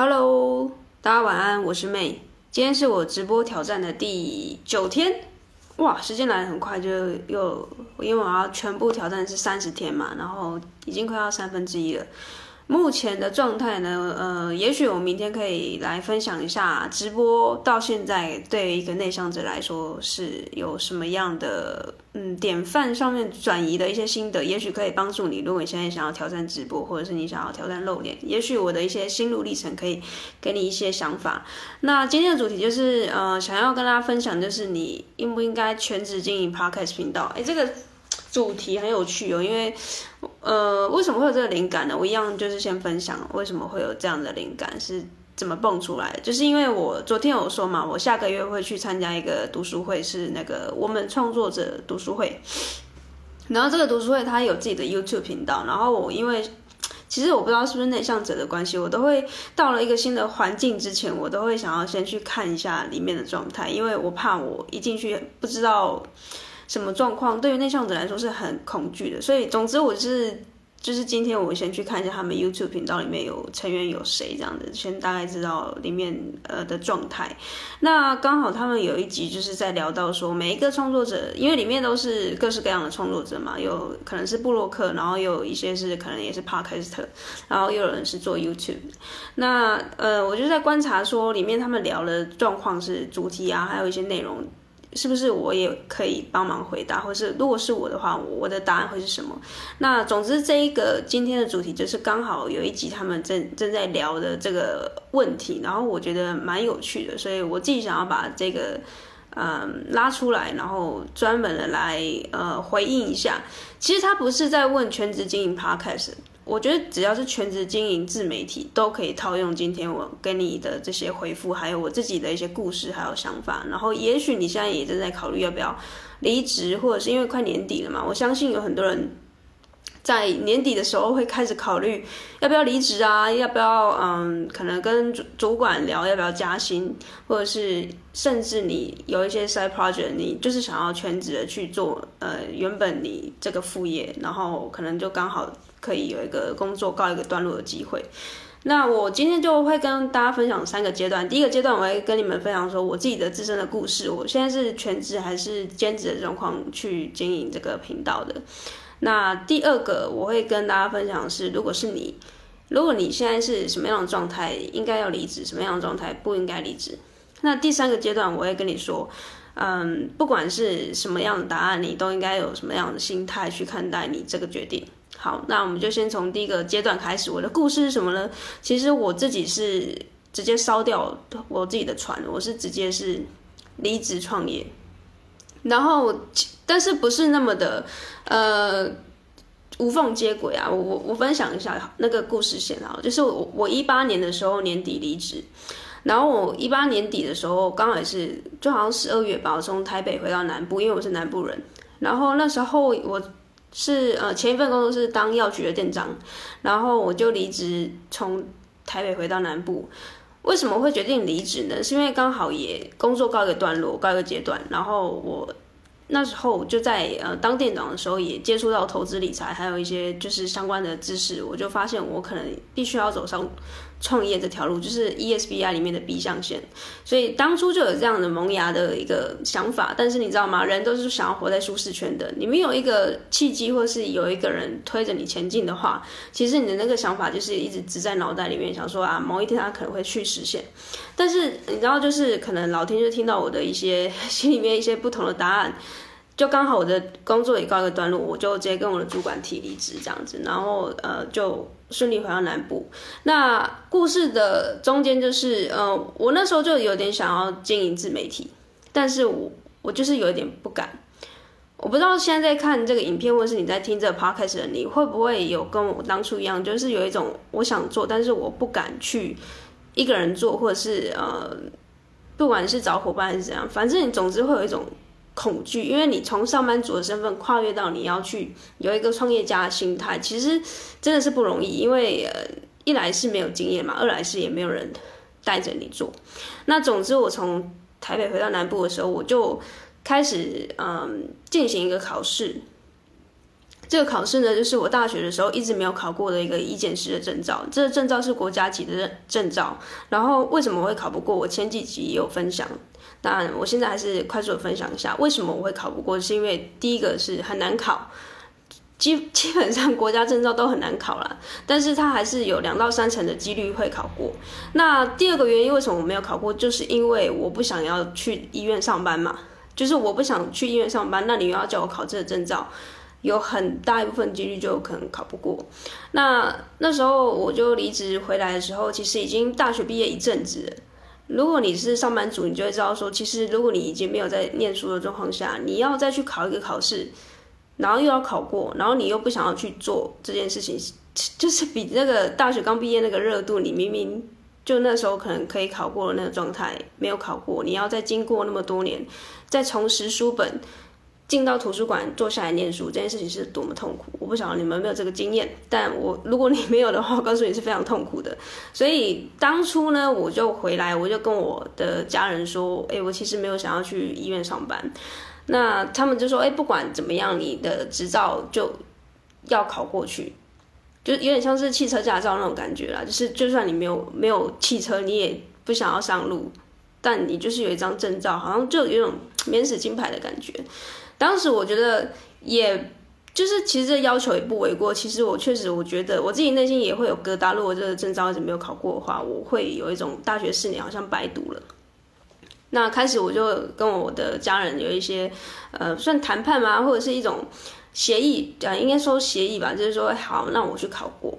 Hello，大家晚安，我是妹。今天是我直播挑战的第九天，哇，时间来的很快，就又因为我要全部挑战是三十天嘛，然后已经快要三分之一了。目前的状态呢，呃，也许我明天可以来分享一下直播到现在对于一个内向者来说是有什么样的嗯典范上面转移的一些心得，也许可以帮助你。如果你现在想要挑战直播，或者是你想要挑战露脸，也许我的一些心路历程可以给你一些想法。那今天的主题就是呃，想要跟大家分享，就是你应不应该全职经营 Podcast 频道？哎，这个。主题很有趣哦，因为，呃，为什么会有这个灵感呢？我一样就是先分享为什么会有这样的灵感是怎么蹦出来，就是因为我昨天有说嘛，我下个月会去参加一个读书会，是那个我们创作者读书会。然后这个读书会它有自己的 YouTube 频道，然后我因为其实我不知道是不是内向者的关系，我都会到了一个新的环境之前，我都会想要先去看一下里面的状态，因为我怕我一进去不知道。什么状况？对于内向者来说是很恐惧的，所以总之我是就是今天我先去看一下他们 YouTube 频道里面有成员有谁这样的，先大概知道里面呃的状态。那刚好他们有一集就是在聊到说每一个创作者，因为里面都是各式各样的创作者嘛，有可能是布洛克，然后有一些是可能也是 Podcaster，然后又有人是做 YouTube。那呃我就在观察说里面他们聊的状况是主题啊，还有一些内容。是不是我也可以帮忙回答，或是如果是我的话，我的答案会是什么？那总之这一个今天的主题就是刚好有一集他们正正在聊的这个问题，然后我觉得蛮有趣的，所以我自己想要把这个嗯拉出来，然后专门的来呃回应一下。其实他不是在问全职经营 Podcast。我觉得只要是全职经营自媒体，都可以套用今天我跟你的这些回复，还有我自己的一些故事，还有想法。然后，也许你现在也正在考虑要不要离职，或者是因为快年底了嘛，我相信有很多人在年底的时候会开始考虑要不要离职啊，要不要嗯，可能跟主主管聊要不要加薪，或者是甚至你有一些 side project，你就是想要全职的去做，呃，原本你这个副业，然后可能就刚好。可以有一个工作告一个段落的机会。那我今天就会跟大家分享三个阶段。第一个阶段，我会跟你们分享说我自己的自身的故事。我现在是全职还是兼职的状况去经营这个频道的。那第二个，我会跟大家分享是，如果是你，如果你现在是什么样的状态，应该要离职；什么样的状态不应该离职。那第三个阶段，我会跟你说，嗯，不管是什么样的答案，你都应该有什么样的心态去看待你这个决定。好，那我们就先从第一个阶段开始。我的故事是什么呢？其实我自己是直接烧掉我自己的船，我是直接是离职创业，然后但是不是那么的呃无缝接轨啊。我我我分享一下那个故事线啊，就是我我一八年的时候年底离职，然后我一八年底的时候刚好也是就好像十二月吧，我从台北回到南部，因为我是南部人，然后那时候我。是呃，前一份工作是当药局的店长，然后我就离职，从台北回到南部。为什么会决定离职呢？是因为刚好也工作告一个段落，告一个阶段，然后我那时候就在呃当店长的时候也接触到投资理财，还有一些就是相关的知识，我就发现我可能必须要走上。创业这条路就是 ESBI 里面的 B 象限，所以当初就有这样的萌芽的一个想法。但是你知道吗？人都是想要活在舒适圈的。你没有一个契机，或是有一个人推着你前进的话，其实你的那个想法就是一直植在脑袋里面，想说啊，某一天他可能会去实现。但是你知道，就是可能老天就听到我的一些 心里面一些不同的答案。就刚好我的工作也告一个段落，我就直接跟我的主管提离职这样子，然后呃就顺利回到南部。那故事的中间就是呃我那时候就有点想要经营自媒体，但是我我就是有一点不敢。我不知道现在在看这个影片，或是你在听这个 podcast 的你会不会有跟我当初一样，就是有一种我想做，但是我不敢去一个人做，或者是呃不管是找伙伴还是怎样，反正你总之会有一种。恐惧，因为你从上班族的身份跨越到你要去有一个创业家的心态，其实真的是不容易。因为呃，一来是没有经验嘛，二来是也没有人带着你做。那总之，我从台北回到南部的时候，我就开始嗯进行一个考试。这个考试呢，就是我大学的时候一直没有考过的一个医检师的证照。这个证照是国家级的证照。然后为什么会考不过？我前几集也有分享。当然，我现在还是快速的分享一下，为什么我会考不过？是因为第一个是很难考。基基本上国家证照都很难考啦，但是它还是有两到三成的几率会考过。那第二个原因为什么我没有考过，就是因为我不想要去医院上班嘛，就是我不想去医院上班，那你又要叫我考这个证照，有很大一部分几率就可能考不过。那那时候我就离职回来的时候，其实已经大学毕业一阵子了。如果你是上班族，你就会知道说，其实如果你已经没有在念书的状况下，你要再去考一个考试。然后又要考过，然后你又不想要去做这件事情，就是比那个大学刚毕业那个热度，你明明就那时候可能可以考过的那个状态，没有考过，你要再经过那么多年，再重拾书本，进到图书馆坐下来念书，这件事情是多么痛苦。我不晓得你们有没有这个经验，但我如果你没有的话，我告诉你是非常痛苦的。所以当初呢，我就回来，我就跟我的家人说，哎，我其实没有想要去医院上班。那他们就说：“哎，不管怎么样，你的执照就要考过去，就有点像是汽车驾照那种感觉啦。就是就算你没有没有汽车，你也不想要上路，但你就是有一张证照，好像就有一种免死金牌的感觉。当时我觉得，也就是其实这要求也不为过。其实我确实我觉得我自己内心也会有疙瘩。如果这个证照一直没有考过的话，我会有一种大学四年好像白读了。”那开始我就跟我的家人有一些，呃，算谈判吗？或者是一种协议，呃，应该说协议吧，就是说好，那我去考过，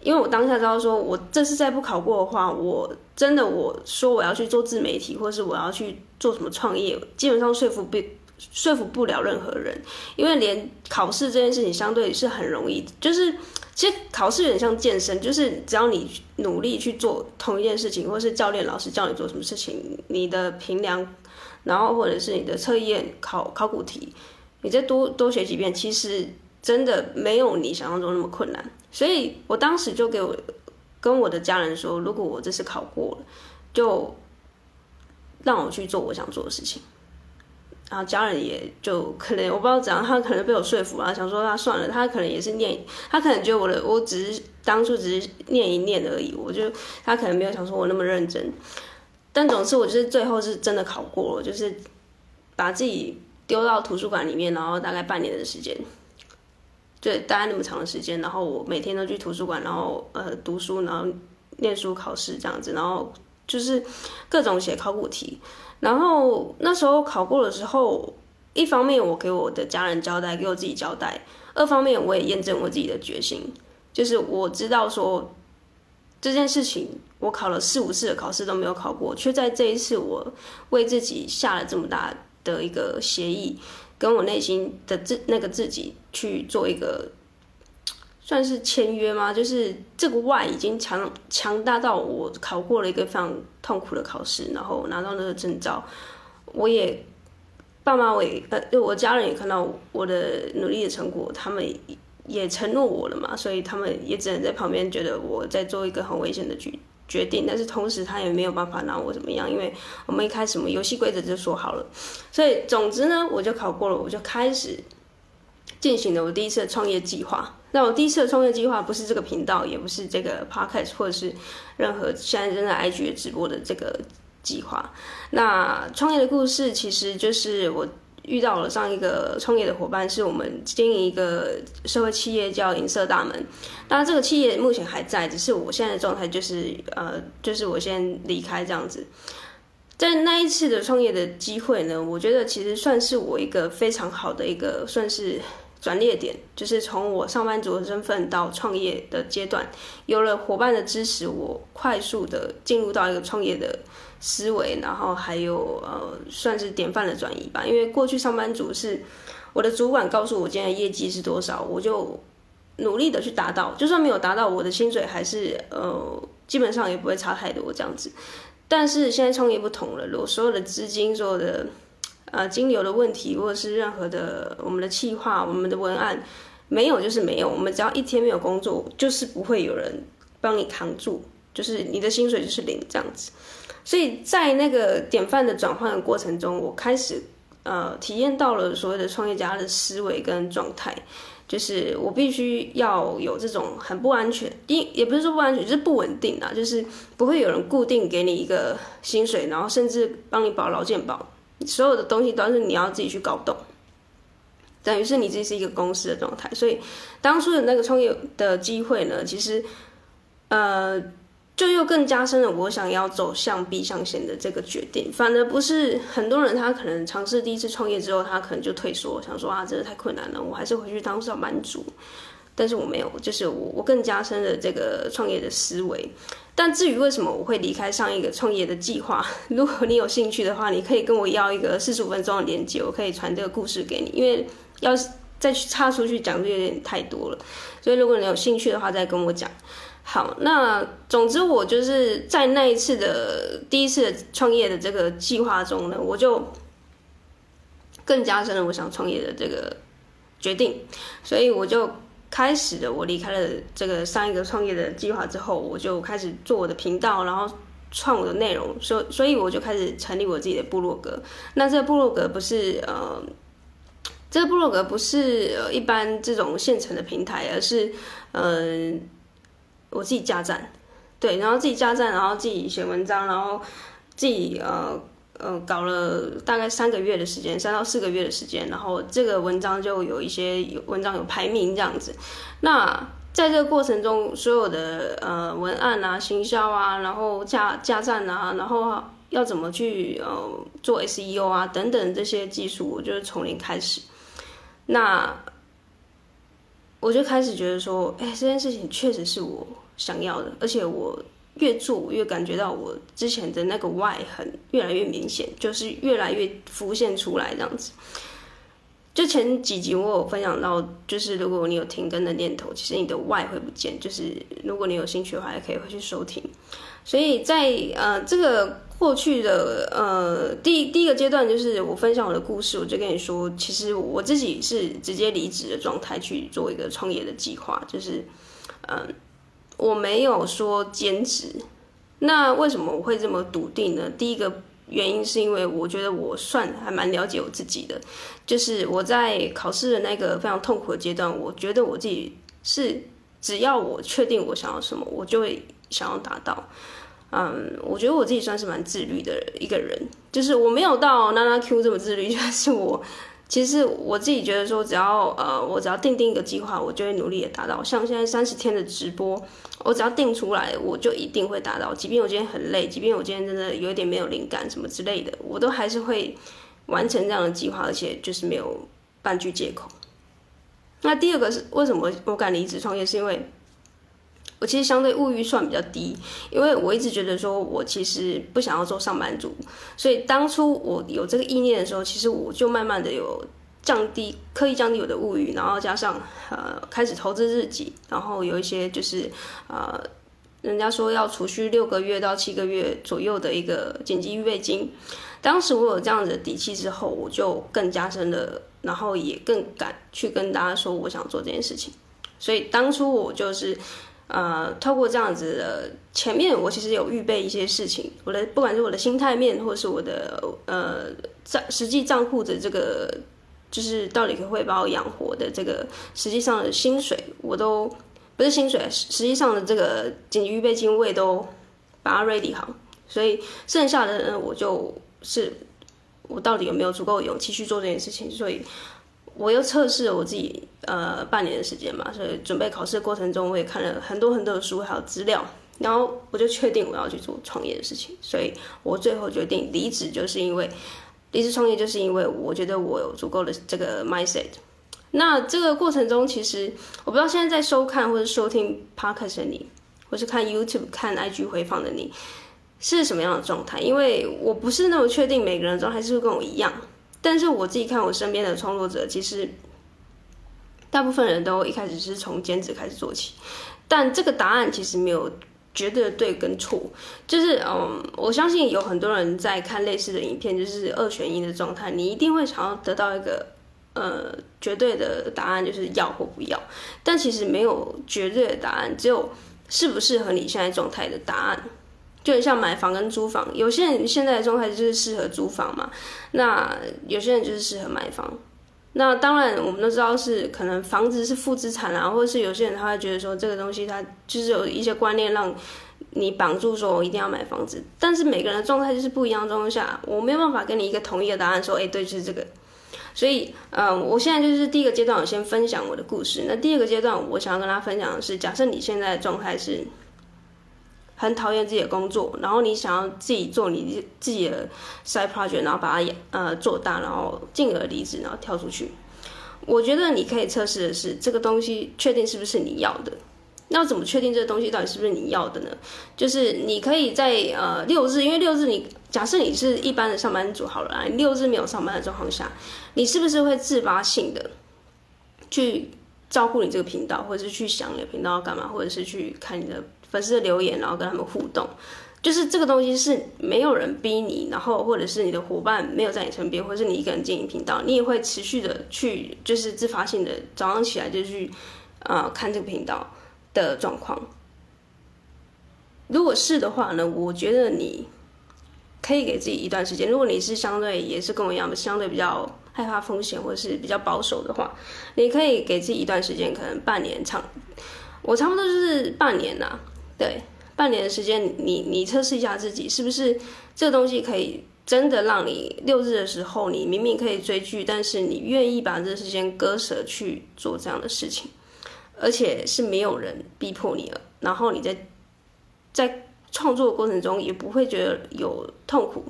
因为我当下知道说，我这次再不考过的话，我真的我说我要去做自媒体，或是我要去做什么创业，基本上说服不说服不了任何人，因为连考试这件事情相对是很容易，就是。其实考试有点像健身，就是只要你努力去做同一件事情，或是教练老师教你做什么事情，你的评量，然后或者是你的测验考考古题，你再多多学几遍，其实真的没有你想象中那么困难。所以我当时就给我跟我的家人说，如果我这次考过了，就让我去做我想做的事情。然后家人也就可能我不知道怎样，他可能被我说服了，想说他算了，他可能也是念，他可能觉得我的我只是当初只是念一念而已，我就他可能没有想说我那么认真。但总之，我就是最后是真的考过了，就是把自己丢到图书馆里面，然后大概半年的时间，就大概那么长的时间，然后我每天都去图书馆，然后呃读书，然后念书考试这样子，然后就是各种写考古题。然后那时候考过的时候，一方面我给我的家人交代，给我自己交代；二方面我也验证我自己的决心，就是我知道说这件事情，我考了四五次的考试都没有考过，却在这一次我为自己下了这么大的一个协议，跟我内心的自那个自己去做一个。算是签约吗？就是这个 why 已经强强大到我考过了一个非常痛苦的考试，然后拿到那个证照。我也爸妈，我也呃，我家人也看到我的努力的成果，他们也承诺我了嘛，所以他们也只能在旁边觉得我在做一个很危险的决决定，但是同时他也没有办法拿我怎么样，因为我们一开始我们游戏规则就说好了，所以总之呢，我就考过了，我就开始进行了我第一次的创业计划。那我第一次的创业计划不是这个频道，也不是这个 podcast，或者是任何现在正在 IG 直播的这个计划。那创业的故事其实就是我遇到了上一个创业的伙伴，是我们经营一个社会企业叫银色大门。当然，这个企业目前还在，只是我现在的状态就是呃，就是我先离开这样子。在那一次的创业的机会呢，我觉得其实算是我一个非常好的一个算是。转捩点就是从我上班族的身份到创业的阶段，有了伙伴的支持，我快速的进入到一个创业的思维，然后还有呃，算是典范的转移吧。因为过去上班族是我的主管告诉我今天的业绩是多少，我就努力的去达到，就算没有达到，我的薪水还是呃，基本上也不会差太多这样子。但是现在创业不同了，我所有的资金，所有的。呃，金流的问题，或者是任何的我们的企划、我们的文案，没有就是没有。我们只要一天没有工作，就是不会有人帮你扛住，就是你的薪水就是零这样子。所以在那个典范的转换的过程中，我开始呃体验到了所谓的创业家的思维跟状态。就是我必须要有这种很不安全，因也不是说不安全，就是不稳定啊，就是不会有人固定给你一个薪水，然后甚至帮你保劳健保，所有的东西都是你要自己去搞懂，等于是你自己是一个公司的状态。所以当初的那个创业的机会呢，其实，呃。就又更加深了我想要走向 B 象限的这个决定，反而不是很多人他可能尝试第一次创业之后，他可能就退缩，想说啊，真的太困难了，我还是回去当上班族。但是我没有，就是我我更加深了这个创业的思维。但至于为什么我会离开上一个创业的计划，如果你有兴趣的话，你可以跟我要一个四十五分钟的连接，我可以传这个故事给你，因为要再去插出去讲就有点太多了，所以如果你有兴趣的话，再跟我讲。好，那总之我就是在那一次的第一次创业的这个计划中呢，我就更加深了我想创业的这个决定，所以我就开始了。我离开了这个上一个创业的计划之后，我就开始做我的频道，然后创我的内容，所所以我就开始成立我自己的部落格。那这个部落格不是呃，这个部落格不是呃一般这种现成的平台，而是。呃我自己加站，对，然后自己加站，然后自己写文章，然后自己呃呃搞了大概三个月的时间，三到四个月的时间，然后这个文章就有一些有文章有排名这样子。那在这个过程中，所有的呃文案啊、行销啊，然后加加站啊，然后要怎么去呃做 SEO 啊等等这些技术，我就是从零开始。那我就开始觉得说，哎，这件事情确实是我想要的，而且我越做，我越感觉到我之前的那个 why 很越来越明显，就是越来越浮现出来这样子。就前几集我有分享到，就是如果你有停更的念头，其实你的外会不见。就是如果你有兴趣的话，也可以回去收听。所以在呃这个。过去的呃，第第一个阶段就是我分享我的故事，我就跟你说，其实我自己是直接离职的状态去做一个创业的计划，就是嗯、我没有说兼职。那为什么我会这么笃定呢？第一个原因是因为我觉得我算还蛮了解我自己的，就是我在考试的那个非常痛苦的阶段，我觉得我自己是只要我确定我想要什么，我就会想要达到。嗯，我觉得我自己算是蛮自律的一个人，就是我没有到娜娜 Q 这么自律，就是我其实我自己觉得说，只要呃我只要定定一个计划，我就会努力的达到。像现在三十天的直播，我只要定出来，我就一定会达到。即便我今天很累，即便我今天真的有一点没有灵感什么之类的，我都还是会完成这样的计划，而且就是没有半句借口。那第二个是为什么我敢离职创业，是因为。我其实相对物欲算比较低，因为我一直觉得说，我其实不想要做上班族，所以当初我有这个意念的时候，其实我就慢慢的有降低，刻意降低我的物欲，然后加上呃开始投资自己，然后有一些就是呃人家说要储蓄六个月到七个月左右的一个紧急预备金，当时我有这样子的底气之后，我就更加深了，然后也更敢去跟大家说我想做这件事情，所以当初我就是。呃，透过这样子的前面，我其实有预备一些事情，我的不管是我的心态面，或是我的呃账实际账户的这个，就是到底可不可以把我养活的这个实际上的薪水，我都不是薪水，实际上的这个紧急预备金我也都把它 ready 好，所以剩下的呢，我就是我到底有没有足够勇气去做这件事情，所以。我又测试了我自己，呃，半年的时间嘛，所以准备考试的过程中，我也看了很多很多的书，还有资料，然后我就确定我要去做创业的事情，所以我最后决定离职，就是因为离职创业，就是因为我觉得我有足够的这个 mindset。那这个过程中，其实我不知道现在在收看或者收听 podcast 的你，或是看 YouTube 看 IG 回放的你，是什么样的状态？因为我不是那么确定每个人的状态是不是跟我一样。但是我自己看我身边的创作者，其实大部分人都一开始是从兼职开始做起，但这个答案其实没有绝对的对跟错，就是嗯，我相信有很多人在看类似的影片，就是二选一的状态，你一定会想要得到一个呃绝对的答案，就是要或不要，但其实没有绝对的答案，只有适不适合你现在状态的答案。就很像买房跟租房，有些人现在的状态就是适合租房嘛，那有些人就是适合买房。那当然，我们都知道是可能房子是负资产啊，或者是有些人他会觉得说这个东西他就是有一些观念让你绑住，说我一定要买房子。但是每个人的状态就是不一样的状况下，我没有办法给你一个统一的答案，说哎，对，就是这个。所以，嗯，我现在就是第一个阶段，我先分享我的故事。那第二个阶段，我想要跟大家分享的是，假设你现在的状态是。很讨厌自己的工作，然后你想要自己做你自己的 side project，然后把它呃做大，然后进而离职，然后跳出去。我觉得你可以测试的是这个东西确定是不是你要的。那怎么确定这个东西到底是不是你要的呢？就是你可以在呃六日，因为六日你假设你是一般的上班族好了，你六日没有上班的状况下，你是不是会自发性的去照顾你这个频道，或者是去想你的频道要干嘛，或者是去看你的。粉丝的留言，然后跟他们互动，就是这个东西是没有人逼你，然后或者是你的伙伴没有在你身边，或者是你一个人经营频道，你也会持续的去，就是自发性的早上起来就去啊、看这个频道的状况。如果是的话呢，我觉得你可以给自己一段时间。如果你是相对也是跟我一样的，相对比较害怕风险或者是比较保守的话，你可以给自己一段时间，可能半年长，我差不多就是半年呐、对，半年的时间，你你测试一下自己是不是这个东西可以真的让你六日的时候，你明明可以追剧，但是你愿意把这时间割舍去做这样的事情，而且是没有人逼迫你了，然后你在在创作过程中也不会觉得有痛苦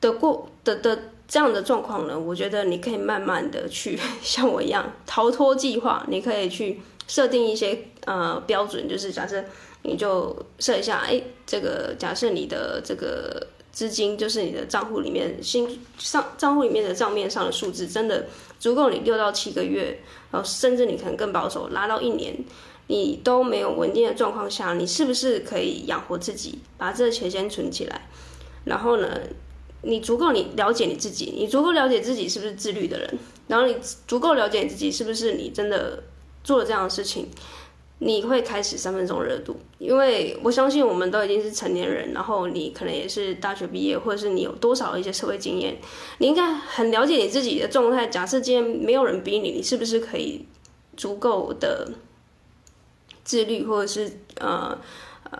的过的的这样的状况呢？我觉得你可以慢慢的去像我一样逃脱计划，你可以去。设定一些呃标准，就是假设你就设一下，哎、这个假设你的这个资金，就是你的账户里面新上账户里面的账面上的数字，真的足够你六到七个月，然后甚至你可能更保守，拉到一年，你都没有稳定的状况下，你是不是可以养活自己，把这个钱先存起来？然后呢，你足够你了解你自己，你足够了解自己是不是自律的人，然后你足够了解你自己是不是你真的。做了这样的事情，你会开始三分钟热度，因为我相信我们都已经是成年人，然后你可能也是大学毕业，或者是你有多少一些社会经验，你应该很了解你自己的状态。假设今天没有人逼你，你是不是可以足够的自律，或者是呃呃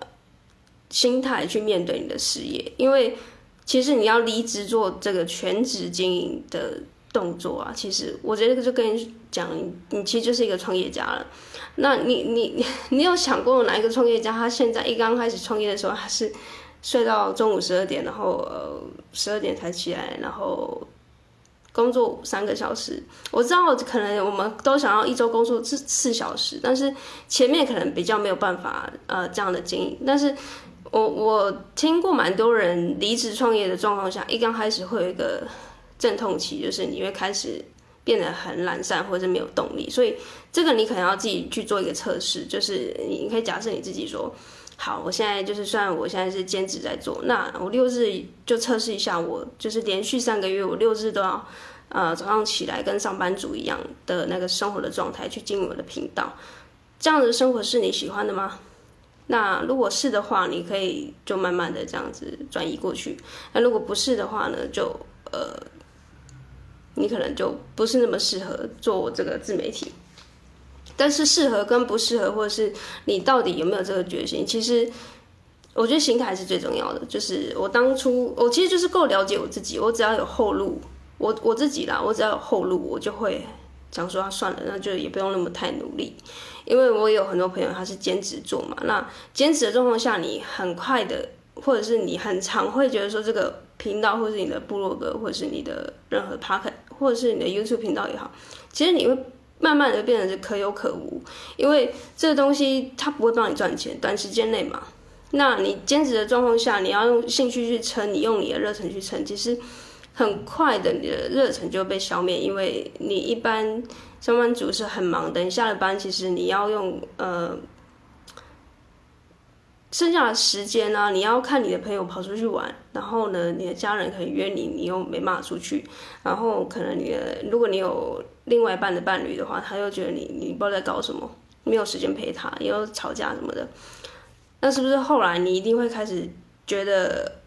心态去面对你的事业？因为其实你要离职做这个全职经营的。动作啊，其实我觉得就跟你讲，你其实就是一个创业家了。那你你 你有想过哪一个创业家，他现在一刚开始创业的时候，他是睡到中午十二点，然后呃十二点才起来，然后工作三个小时。我知道可能我们都想要一周工作四四小时，但是前面可能比较没有办法呃这样的经营。但是我我听过蛮多人离职创业的状况下，一刚开始会有一个。阵痛期就是你会开始变得很懒散，或者是没有动力，所以这个你可能要自己去做一个测试，就是你可以假设你自己说，好，我现在就是算我现在是兼职在做，那我六日就测试一下，我就是连续三个月，我六日都要呃早上起来跟上班族一样的那个生活的状态去经营我的频道，这样的生活是你喜欢的吗？那如果是的话，你可以就慢慢的这样子转移过去，那如果不是的话呢，就呃。你可能就不是那么适合做这个自媒体，但是适合跟不适合，或者是你到底有没有这个决心，其实我觉得心态是最重要的。就是我当初，我其实就是够了解我自己，我只要有后路，我我自己啦，我只要有后路，我就会想说啊，算了，那就也不用那么太努力，因为我有很多朋友他是兼职做嘛，那兼职的状况下，你很快的，或者是你很常会觉得说这个。频道，或是你的部落格，或者是你的任何 pocket 或者是你的 YouTube 频道也好，其实你会慢慢的变成是可有可无，因为这个东西它不会帮你赚钱，短时间内嘛。那你兼职的状况下，你要用兴趣去撑，你用你的热忱去撑，其实很快的你的热忱就被消灭，因为你一般上班族是很忙的，你下了班，其实你要用呃。剩下的时间呢，你要看你的朋友跑出去玩，然后呢，你的家人可以约你，你又没办法出去，然后可能你的，如果你有另外一半的伴侣的话，他又觉得你你不知道在搞什么，没有时间陪他，也有吵架什么的，那是不是后来你一定会开始觉得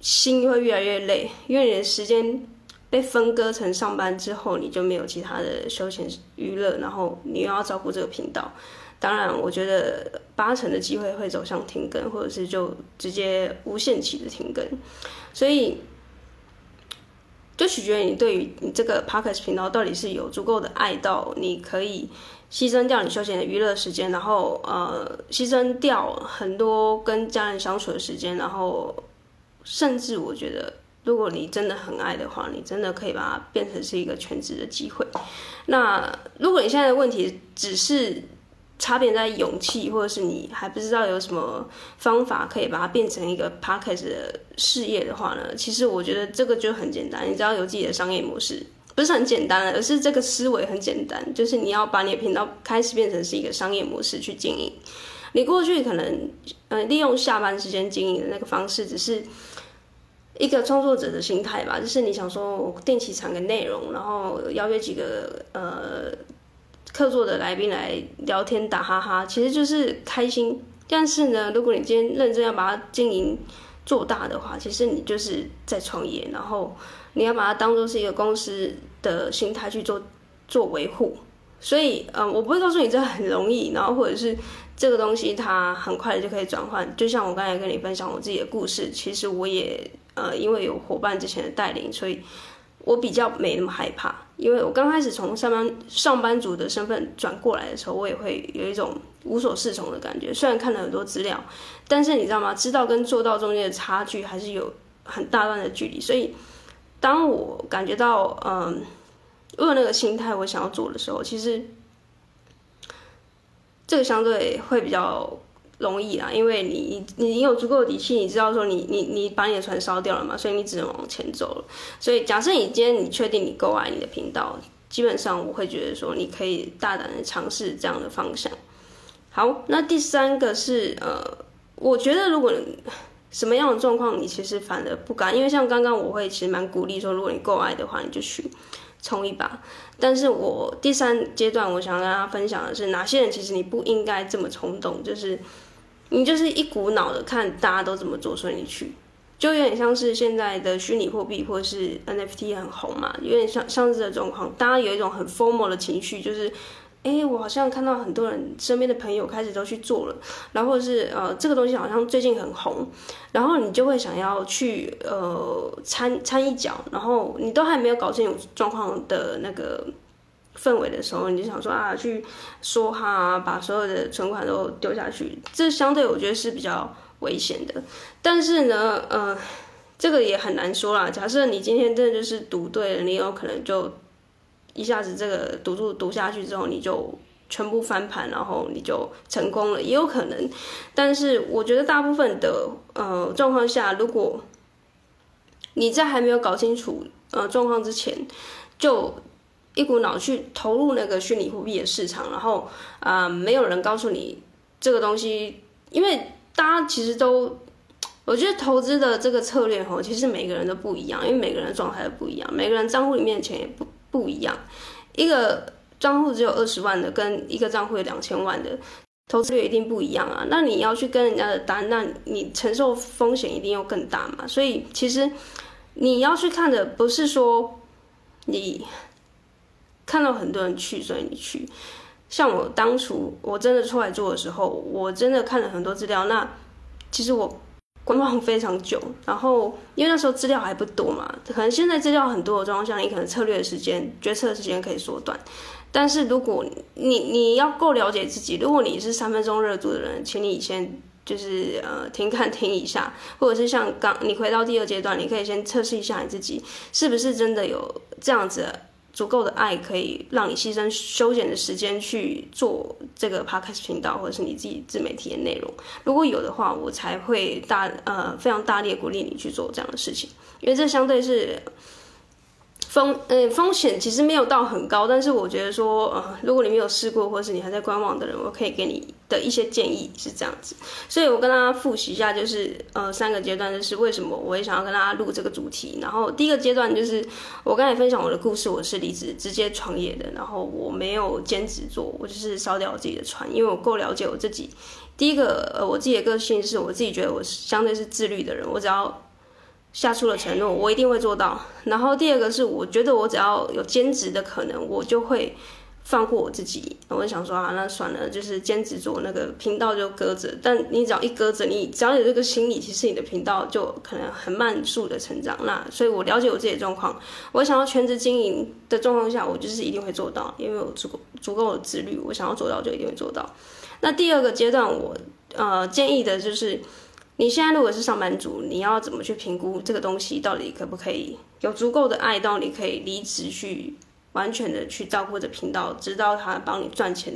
心会越来越累，因为你的时间被分割成上班之后，你就没有其他的休闲娱乐，然后你又要照顾这个频道。当然，我觉得八成的机会会走向停更，或者是就直接无限期的停更。所以，就取决于你对于你这个 Podcast 频道到底是有足够的爱到你可以牺牲掉你休闲的娱乐时间，然后呃牺牲掉很多跟家人相处的时间，然后甚至我觉得，如果你真的很爱的话，你真的可以把它变成是一个全职的机会。那如果你现在的问题只是，差别在勇气，或者是你还不知道有什么方法可以把它变成一个 podcast 的事业的话呢？其实我觉得这个就很简单，你只要有自己的商业模式，不是很简单，而是这个思维很简单，就是你要把你的频道开始变成是一个商业模式去经营。你过去可能呃利用下班时间经营的那个方式，只是一个创作者的心态吧，就是你想说我定期产个内容，然后邀约几个呃。客座的来宾来聊天打哈哈，其实就是开心。但是呢，如果你今天认真要把它经营做大的话，其实你就是在创业，然后你要把它当做是一个公司的心态去做做维护。所以，嗯，我不会告诉你这很容易，然后或者是这个东西它很快就可以转换。就像我刚才跟你分享我自己的故事，其实我也呃因为有伙伴之前的带领，所以。我比较没那么害怕，因为我刚开始从上班上班族的身份转过来的时候，我也会有一种无所适从的感觉。虽然看了很多资料，但是你知道吗？知道跟做到中间的差距还是有很大段的距离。所以，当我感觉到嗯，我有那个心态，我想要做的时候，其实这个相对会比较。容易啦，因为你你你有足够的底气，你知道说你你你把你的船烧掉了嘛，所以你只能往前走了。所以假设你今天你确定你够爱你的频道，基本上我会觉得说你可以大胆的尝试这样的方向。好，那第三个是呃，我觉得如果什么样的状况你其实反而不敢，因为像刚刚我会其实蛮鼓励说，如果你够爱的话，你就去冲一把。但是我第三阶段我想跟大家分享的是，哪些人其实你不应该这么冲动，就是。你就是一股脑的看大家都怎么做，所以你去，就有点像是现在的虚拟货币或者是 NFT 很红嘛，有点像像是这种状况，大家有一种很 formal 的情绪，就是，哎、我好像看到很多人身边的朋友开始都去做了，然后是呃这个东西好像最近很红，然后你就会想要去呃参参一脚，然后你都还没有搞清楚状况的那个。氛围的时候，你就想说啊，去说哈，把所有的存款都丢下去，这相对我觉得是比较危险的。但是呢，呃，这个也很难说啦。假设你今天真的就是赌对了，你有可能就一下子这个赌注赌下去之后，你就全部翻盘，然后你就成功了，也有可能。但是我觉得大部分的呃状况下，如果你在还没有搞清楚呃状况之前，就一股脑去投入那个虚拟货币的市场，然后啊、没有人告诉你这个东西，因为大家其实都，我觉得投资的这个策略哈，其实每个人都不一样，因为每个人的状态不一样，每个人账户里面的钱也不不一样。一个账户只有二十万的，跟一个账户有两千万的，投资率一定不一样啊。那你要去跟人家的单，那你承受风险一定要更大嘛。所以其实你要去看的不是说你。看到很多人去，所以你去。像我当初我真的出来做的时候，我真的看了很多资料。那其实我观望非常久，然后因为那时候资料还不多嘛，可能现在资料很多的状况下，你可能策略的时间、决策的时间可以缩短。但是如果你你要够了解自己，如果你是三分钟热度的人，请你先就是呃停看停一下，或者是像刚你回到第二阶段，你可以先测试一下你自己是不是真的有这样子。足够的爱可以让你牺牲休闲的时间去做这个 podcast 频道，或者是你自己自媒体的内容。如果有的话，我才会大呃非常大力鼓励你去做这样的事情，因为这相对是。风嗯，风险其实没有到很高，但是我觉得说，呃，如果你没有试过，或者是你还在观望的人，我可以给你的一些建议是这样子。所以我跟大家复习一下，就是呃三个阶段，就是为什么我也想要跟大家录这个主题。然后第一个阶段就是我刚才分享我的故事，我是离职直接创业的，然后我没有兼职做，我就是烧掉我自己的船，因为我够了解我自己。第一个呃，我自己的个性是我自己觉得我相对是自律的人，我只要。下出了承诺，我一定会做到。然后第二个是，我觉得我只要有兼职的可能，我就会放过我自己。我就想说啊，那算了，就是兼职做那个频道就搁着。但你只要一搁着，你只要有这个心理，其实你的频道就可能很慢速的成长。那所以我了解我自己的状况，我想要全职经营的状况下，我就是一定会做到，因为我足够足够的自律，我想要做到就一定会做到。那第二个阶段，我呃建议的就是。你现在如果是上班族，你要怎么去评估这个东西到底可不可以有足够的爱到你可以离职去完全的去照顾着频道，直到他帮你赚钱，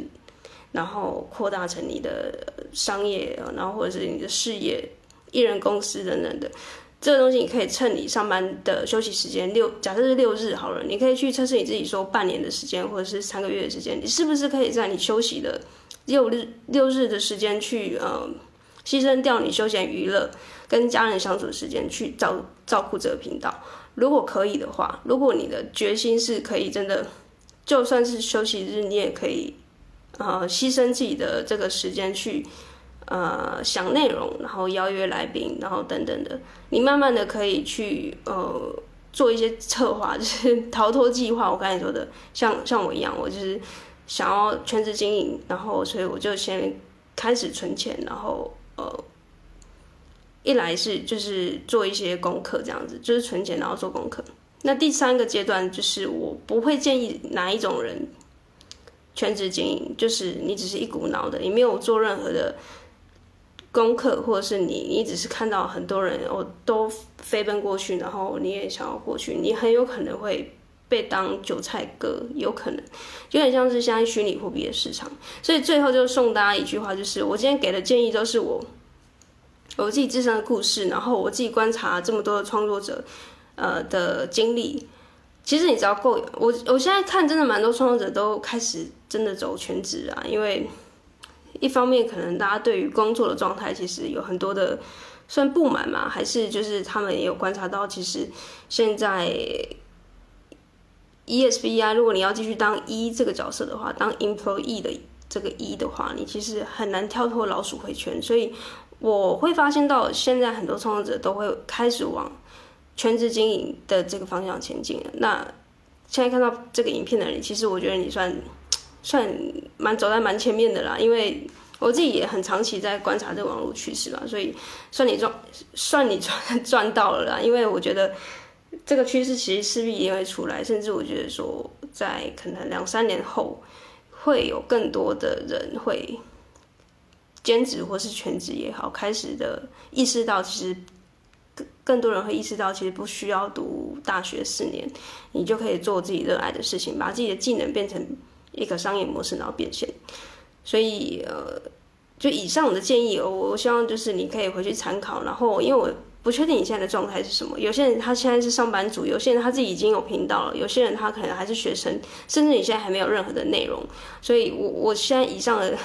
然后扩大成你的商业，然后或者是你的事业、艺人公司等等的。这个东西你可以趁你上班的休息时间六，假设是六日好了，你可以去测试你自己，说半年的时间或者是三个月的时间，你是不是可以在你休息的六日六日的时间去呃。牺牲掉你休闲娱乐跟家人相处的时间去照照顾这个频道，如果可以的话，如果你的决心是可以真的，就算是休息日，你也可以，呃，牺牲自己的这个时间去，呃，想内容，然后邀约来宾，然后等等的，你慢慢的可以去，呃，做一些策划，就是逃脱计划。我刚才说的，像像我一样，我就是想要全职经营，然后所以我就先开始存钱，然后。呃，一来是就是做一些功课，这样子就是存钱，然后做功课。那第三个阶段就是我不会建议哪一种人全职经营，就是你只是一股脑的，你没有做任何的功课，或者是你你只是看到很多人哦都飞奔过去，然后你也想要过去，你很有可能会被当韭菜割，有可能有点像是现在虚拟货币的市场，所以最后就送大家一句话，就是我今天给的建议都是我我自己自身的故事，然后我自己观察这么多的创作者呃的经历。其实你只要够，我我现在看真的蛮多创作者都开始真的走全职啊，因为一方面可能大家对于工作的状态其实有很多的算不满嘛，还是就是他们也有观察到，其实现在。ESB 啊，如果你要继续当一、这个角色的话，当 employee 的这个一、的话，你其实很难跳脱老鼠回圈。所以我会发现到现在很多创作者都会开始往全职经营的这个方向前进。那现在看到这个影片的人，其实我觉得你算算蛮走在蛮前面的啦，因为我自己也很长期在观察这个网络趋势嘛，所以算你赚算你赚赚到了啦，因为我觉得。这个趋势其实势必也会出来，甚至我觉得说，在可能两三年后，会有更多的人会兼职或是全职也好，开始的意识到，其实更更多人会意识到，其实不需要读大学四年，你就可以做自己热爱的事情，把自己的技能变成一个商业模式，然后变现。所以，呃，就以上的建议，我我希望就是你可以回去参考，然后因为我。不确定你现在的状态是什么？有些人他现在是上班族，有些人他自己已经有频道了，有些人他可能还是学生，甚至你现在还没有任何的内容。所以我，我现在以上的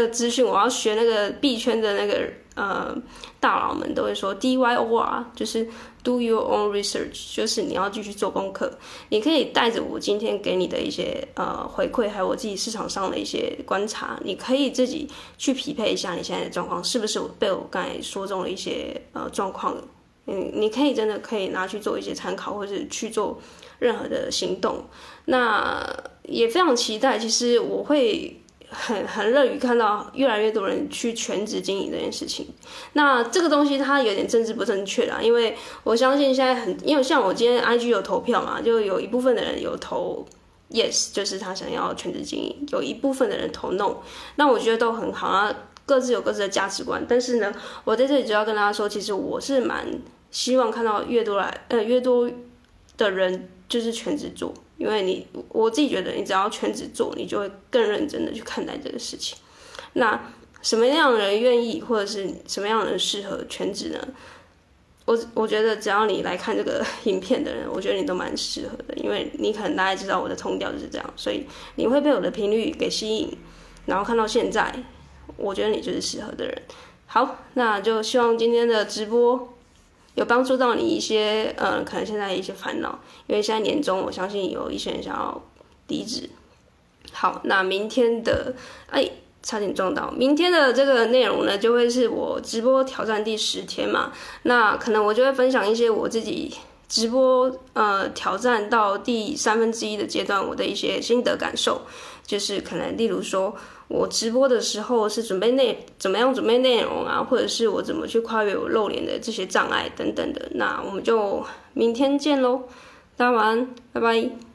的资讯，我要学那个币圈的那个呃大佬们都会说 DYOR，就是 Do your own research，就是你要继续做功课。你可以带着我今天给你的一些呃回馈，还有我自己市场上的一些观察，你可以自己去匹配一下你现在的状况是不是我被我刚才说中了一些呃状况。嗯，你可以真的可以拿去做一些参考，或者去做任何的行动。那也非常期待，其实我会。很 很乐于看到越来越多人去全职经营这件事情。那这个东西它有点政治不正确啦，因为我相信现在很，因为像我今天 IG 有投票嘛，就有一部分的人有投 yes，就是他想要全职经营；有一部分的人投 no。那我觉得都很好啊，各自有各自的价值观。但是呢，我在这里就要跟大家说，其实我是蛮希望看到越多来呃越多的人就是全职做。因为你，我自己觉得，你只要全职做，你就会更认真的去看待这个事情。那什么样的人愿意，或者是什么样的人适合全职呢？我我觉得，只要你来看这个 影片的人，我觉得你都蛮适合的，因为你可能大家知道我的通调就是这样，所以你会被我的频率给吸引，然后看到现在，我觉得你就是适合的人。好，那就希望今天的直播。有帮助到你一些，呃，可能现在一些烦恼，因为现在年终，我相信有一些人想要离职。好，那明天的，哎，差点撞到。明天的这个内容呢，就会是我直播挑战第十天嘛。那可能我就会分享一些我自己直播呃挑战到第三分之一的阶段，我的一些心得感受。就是可能例如说我直播的时候是准备内怎么样准备内容啊，或者是我怎么去跨越我露脸的这些障碍等等的。那我们就明天见喽，大家晚安，拜拜。